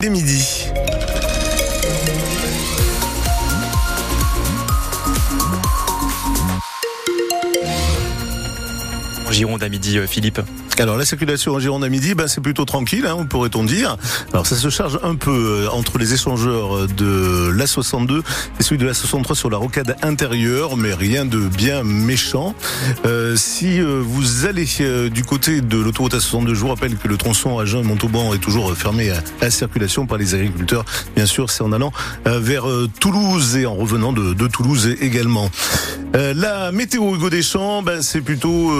Dès midi. Gironde à midi, euh, Philippe. Alors la circulation en Gironde à midi, ben, c'est plutôt tranquille, hein, pourrait-on dire. Alors ça se charge un peu euh, entre les échangeurs de la 62 et celui de la 63 sur la rocade intérieure, mais rien de bien méchant. Euh, si euh, vous allez euh, du côté de l'autoroute A62, je vous rappelle que le tronçon à Jean et Montauban est toujours fermé à, à la circulation par les agriculteurs. Bien sûr, c'est en allant euh, vers euh, Toulouse et en revenant de, de Toulouse également. La météo Hugo Deschamps, ben, c'est plutôt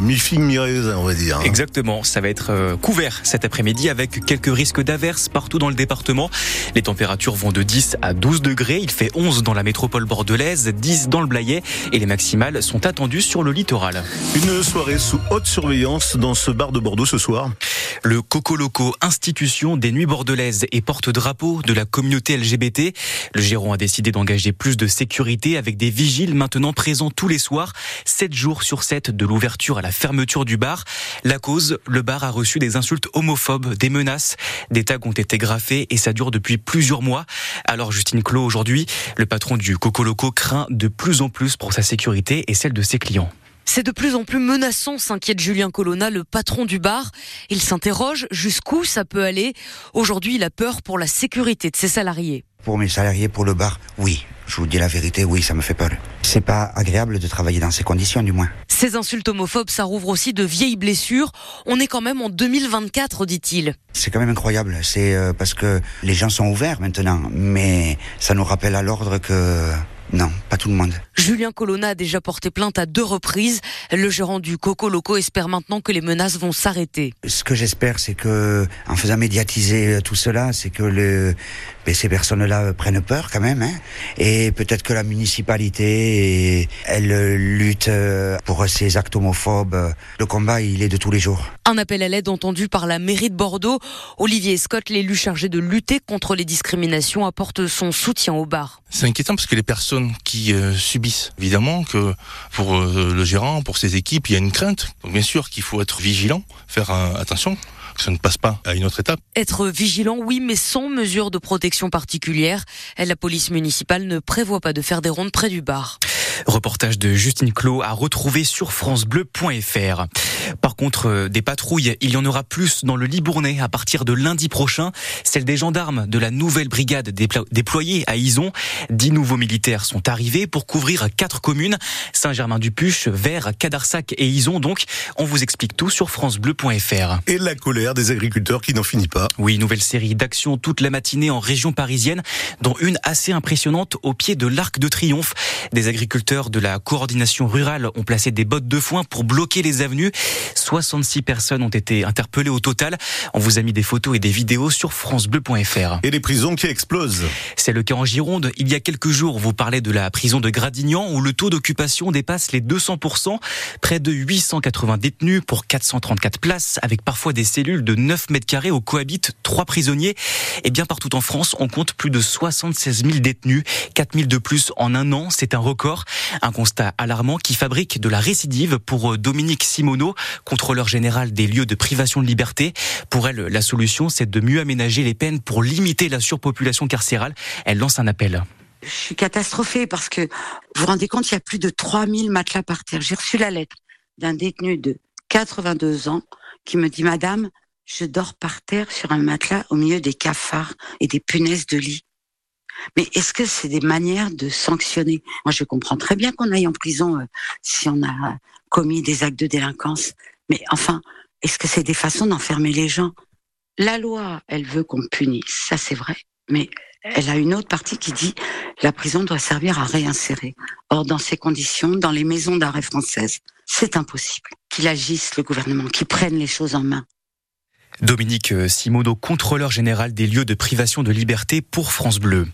mi-figue, mi-raisin, on va dire. Hein. Exactement, ça va être euh, couvert cet après-midi avec quelques risques d'averses partout dans le département. Les températures vont de 10 à 12 degrés, il fait 11 dans la métropole bordelaise, 10 dans le Blayais et les maximales sont attendues sur le littoral. Une soirée sous haute surveillance dans ce bar de Bordeaux ce soir. Le Coco Loco, institution des nuits bordelaises et porte-drapeau de la communauté LGBT. Le Giron a décidé d'engager plus de sécurité avec des vigiles maintenant présents tous les soirs, 7 jours sur 7 de l'ouverture à la fermeture du bar. La cause, le bar a reçu des insultes homophobes, des menaces, des tags ont été graffés et ça dure depuis plusieurs mois. Alors Justine Clos aujourd'hui, le patron du Coco Loco craint de plus en plus pour sa sécurité et celle de ses clients. C'est de plus en plus menaçant, s'inquiète Julien Colonna, le patron du bar. Il s'interroge jusqu'où ça peut aller. Aujourd'hui, il a peur pour la sécurité de ses salariés. Pour mes salariés, pour le bar, oui. Je vous dis la vérité, oui, ça me fait peur. C'est pas agréable de travailler dans ces conditions, du moins. Ces insultes homophobes, ça rouvre aussi de vieilles blessures. On est quand même en 2024, dit-il. C'est quand même incroyable. C'est euh, parce que les gens sont ouverts maintenant, mais ça nous rappelle à l'ordre que non, pas tout le monde. Julien Colonna a déjà porté plainte à deux reprises. Le gérant du Coco Loco espère maintenant que les menaces vont s'arrêter. Ce que j'espère, c'est que, en faisant médiatiser tout cela, c'est que le, ben, ces personnes-là prennent peur quand même, hein, et peut-être que la municipalité, elle euh, lutte euh, pour ces actes homophobes. Le combat, il est de tous les jours. Un appel à l'aide entendu par la mairie de Bordeaux. Olivier Scott, l'élu chargé de lutter contre les discriminations, apporte son soutien au bar. C'est inquiétant parce que les personnes qui euh, subissent, évidemment que pour euh, le gérant, pour ses équipes, il y a une crainte. Bien sûr qu'il faut être vigilant, faire euh, attention que ça ne passe pas à une autre étape. Être vigilant, oui, mais sans mesure de protection particulière. La police municipale ne prévoit pas de faire des rondes près du bar. Reportage de Justine Clos à retrouver sur francebleu.fr. Par contre, euh, des patrouilles, il y en aura plus dans le Libournais à partir de lundi prochain. Celle des gendarmes de la nouvelle brigade déplo- déployée à Ison. Dix nouveaux militaires sont arrivés pour couvrir quatre communes. Saint-Germain-du-Puche, Vers, Cadarsac et Ison. Donc, on vous explique tout sur francebleu.fr. Et la colère des agriculteurs qui n'en finit pas. Oui, nouvelle série d'actions toute la matinée en région parisienne, dont une assez impressionnante au pied de l'Arc de Triomphe. Des agriculteurs de la coordination rurale ont placé des bottes de foin pour bloquer les avenues. 66 personnes ont été interpellées au total. On vous a mis des photos et des vidéos sur francebleu.fr. Et les prisons qui explosent. C'est le cas en Gironde. Il y a quelques jours, vous parlez de la prison de Gradignan où le taux d'occupation dépasse les 200%. Près de 880 détenus pour 434 places avec parfois des cellules de 9 mètres carrés où cohabitent trois prisonniers. Et bien partout en France, on compte plus de 76 000 détenus. 4 000 de plus en un an. C'est un record. Un constat alarmant qui fabrique de la récidive pour Dominique Simoneau, contrôleur général des lieux de privation de liberté. Pour elle, la solution, c'est de mieux aménager les peines pour limiter la surpopulation carcérale. Elle lance un appel. Je suis catastrophée parce que vous vous rendez compte, il y a plus de 3000 matelas par terre. J'ai reçu la lettre d'un détenu de 82 ans qui me dit, Madame, je dors par terre sur un matelas au milieu des cafards et des punaises de lit. Mais est-ce que c'est des manières de sanctionner? Moi, je comprends très bien qu'on aille en prison euh, si on a commis des actes de délinquance. Mais enfin, est-ce que c'est des façons d'enfermer les gens? La loi, elle veut qu'on punisse, ça c'est vrai. Mais elle a une autre partie qui dit la prison doit servir à réinsérer. Or, dans ces conditions, dans les maisons d'arrêt françaises, c'est impossible qu'il agisse, le gouvernement, qu'il prenne les choses en main. Dominique Simoneau, contrôleur général des lieux de privation de liberté pour France Bleu.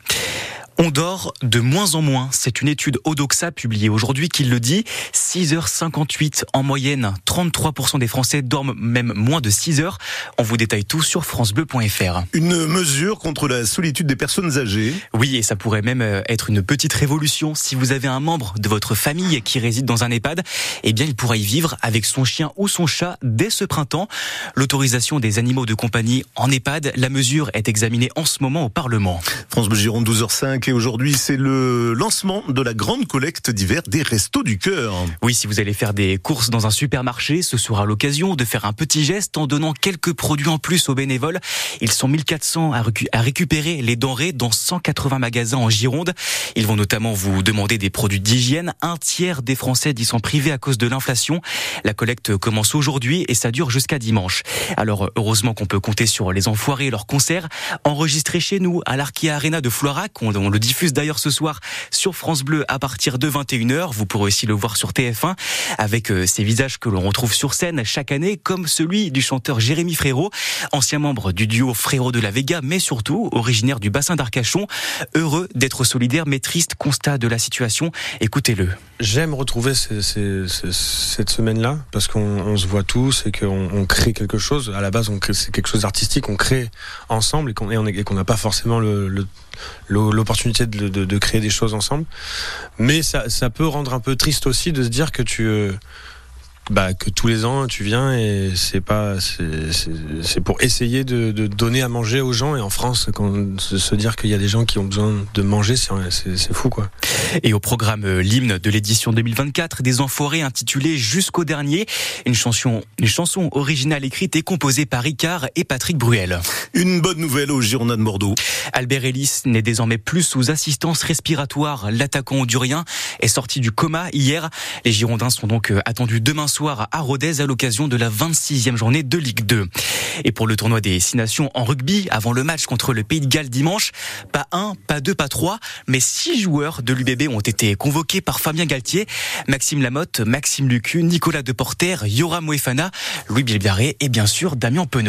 On dort de moins en moins. C'est une étude Odoxa publiée aujourd'hui qui le dit. 6h58 en moyenne. 33% des Français dorment même moins de 6 heures. On vous détaille tout sur francebleu.fr. Une mesure contre la solitude des personnes âgées. Oui, et ça pourrait même euh, être une petite révolution. Si vous avez un membre de votre famille qui réside dans un EHPAD, eh bien, il pourra y vivre avec son chien ou son chat dès ce printemps. L'autorisation des animaux de compagnie en EHPAD, la mesure est examinée en ce moment au Parlement. France Bleu Gironde 12h05 et aujourd'hui c'est le lancement de la grande collecte d'hiver des Restos du Cœur. Oui, si vous allez faire des courses dans un supermarché, ce sera l'occasion de faire un petit geste en donnant quelques produits en plus aux bénévoles. Ils sont 1400 à récupérer les denrées dans 180 magasins en Gironde. Ils vont notamment vous demander des produits d'hygiène. Un tiers des Français y sont privés à cause de l'inflation. La collecte commence aujourd'hui et ça dure jusqu'à dimanche. Alors heureusement qu'on peut compter sur les enfoirés et leurs concerts enregistrés chez nous à l'Arkia Arena de Florac. On, on le diffuse d'ailleurs ce soir sur France Bleu à partir de 21h. Vous pourrez aussi le voir sur TF1 avec euh, ces visages que l'on retrouve sur scène chaque année, comme celui du chanteur Jérémy Frérot, ancien membre du duo Frérot de la Vega, mais surtout originaire du bassin d'Arcachon. Heureux d'être solidaire, mais triste constat de la situation. Écoutez-le. J'aime retrouver cette semaine-là parce qu'on se voit tous et qu'on on crée quelque chose. À la base, c'est quelque chose d'artistique, on crée ensemble et qu'on n'a pas forcément le de, créer des choses ensemble. Mais ça, ça peut rendre un peu triste aussi de se dire que tu euh, bah, que tous les ans tu viens et c'est pas c'est pour essayer de, de, donner à manger aux gens et en France quand se dire qu'il y a des gens qui ont besoin de manger c'est fou quoi. Et au programme euh, l'hymne de l'édition 2024 des Enfoirés intitulé Jusqu'au dernier, une chanson une chanson originale écrite et composée par Ricard et Patrick Bruel. Une bonne nouvelle au Girondins de Bordeaux. Albert Ellis n'est désormais plus sous assistance respiratoire. L'attaquant hondurien est sorti du coma hier. Les Girondins sont donc euh, attendus demain soir à Rodez à l'occasion de la 26e journée de Ligue 2. Et pour le tournoi des Six Nations en rugby, avant le match contre le Pays de Galles dimanche, pas un, pas deux, pas trois, mais six joueurs de l'UBB ont été convoqués par Fabien Galtier, Maxime Lamotte, Maxime Lucu, Nicolas Deporter, Yoram Moefana, Louis Bilbiaré et bien sûr Damien Penaud.